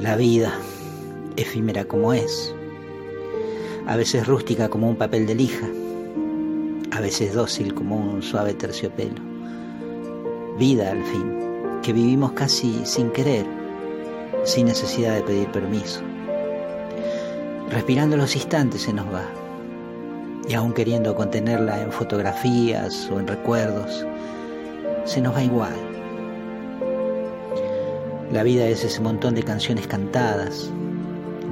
La vida, efímera como es, a veces rústica como un papel de lija, a veces dócil como un suave terciopelo. Vida, al fin, que vivimos casi sin querer, sin necesidad de pedir permiso. Respirando los instantes se nos va, y aún queriendo contenerla en fotografías o en recuerdos, se nos va igual. La vida es ese montón de canciones cantadas,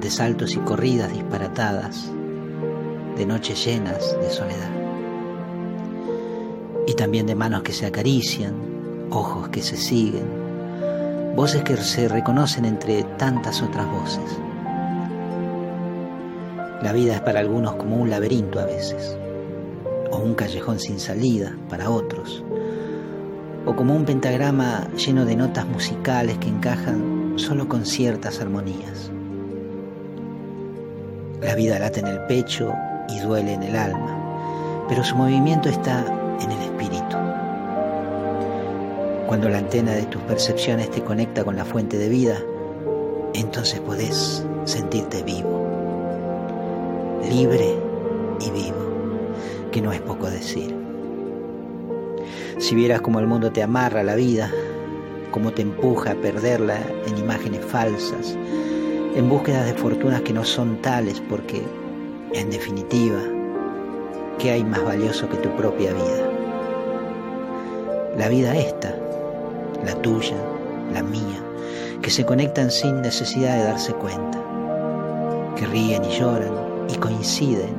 de saltos y corridas disparatadas, de noches llenas de soledad. Y también de manos que se acarician, ojos que se siguen, voces que se reconocen entre tantas otras voces. La vida es para algunos como un laberinto a veces, o un callejón sin salida para otros, o como un pentagrama lleno de notas musicales que encajan solo con ciertas armonías. La vida late en el pecho y duele en el alma, pero su movimiento está en el espíritu. Cuando la antena de tus percepciones te conecta con la fuente de vida, entonces podés sentirte vivo libre y vivo, que no es poco decir. Si vieras cómo el mundo te amarra la vida, cómo te empuja a perderla en imágenes falsas, en búsqueda de fortunas que no son tales, porque, en definitiva, ¿qué hay más valioso que tu propia vida? La vida esta, la tuya, la mía, que se conectan sin necesidad de darse cuenta, que ríen y lloran, y coinciden,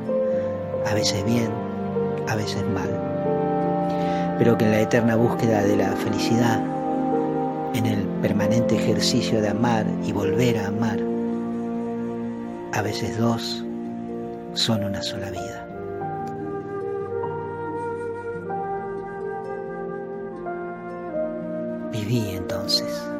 a veces bien, a veces mal, pero que en la eterna búsqueda de la felicidad, en el permanente ejercicio de amar y volver a amar, a veces dos son una sola vida. Viví entonces.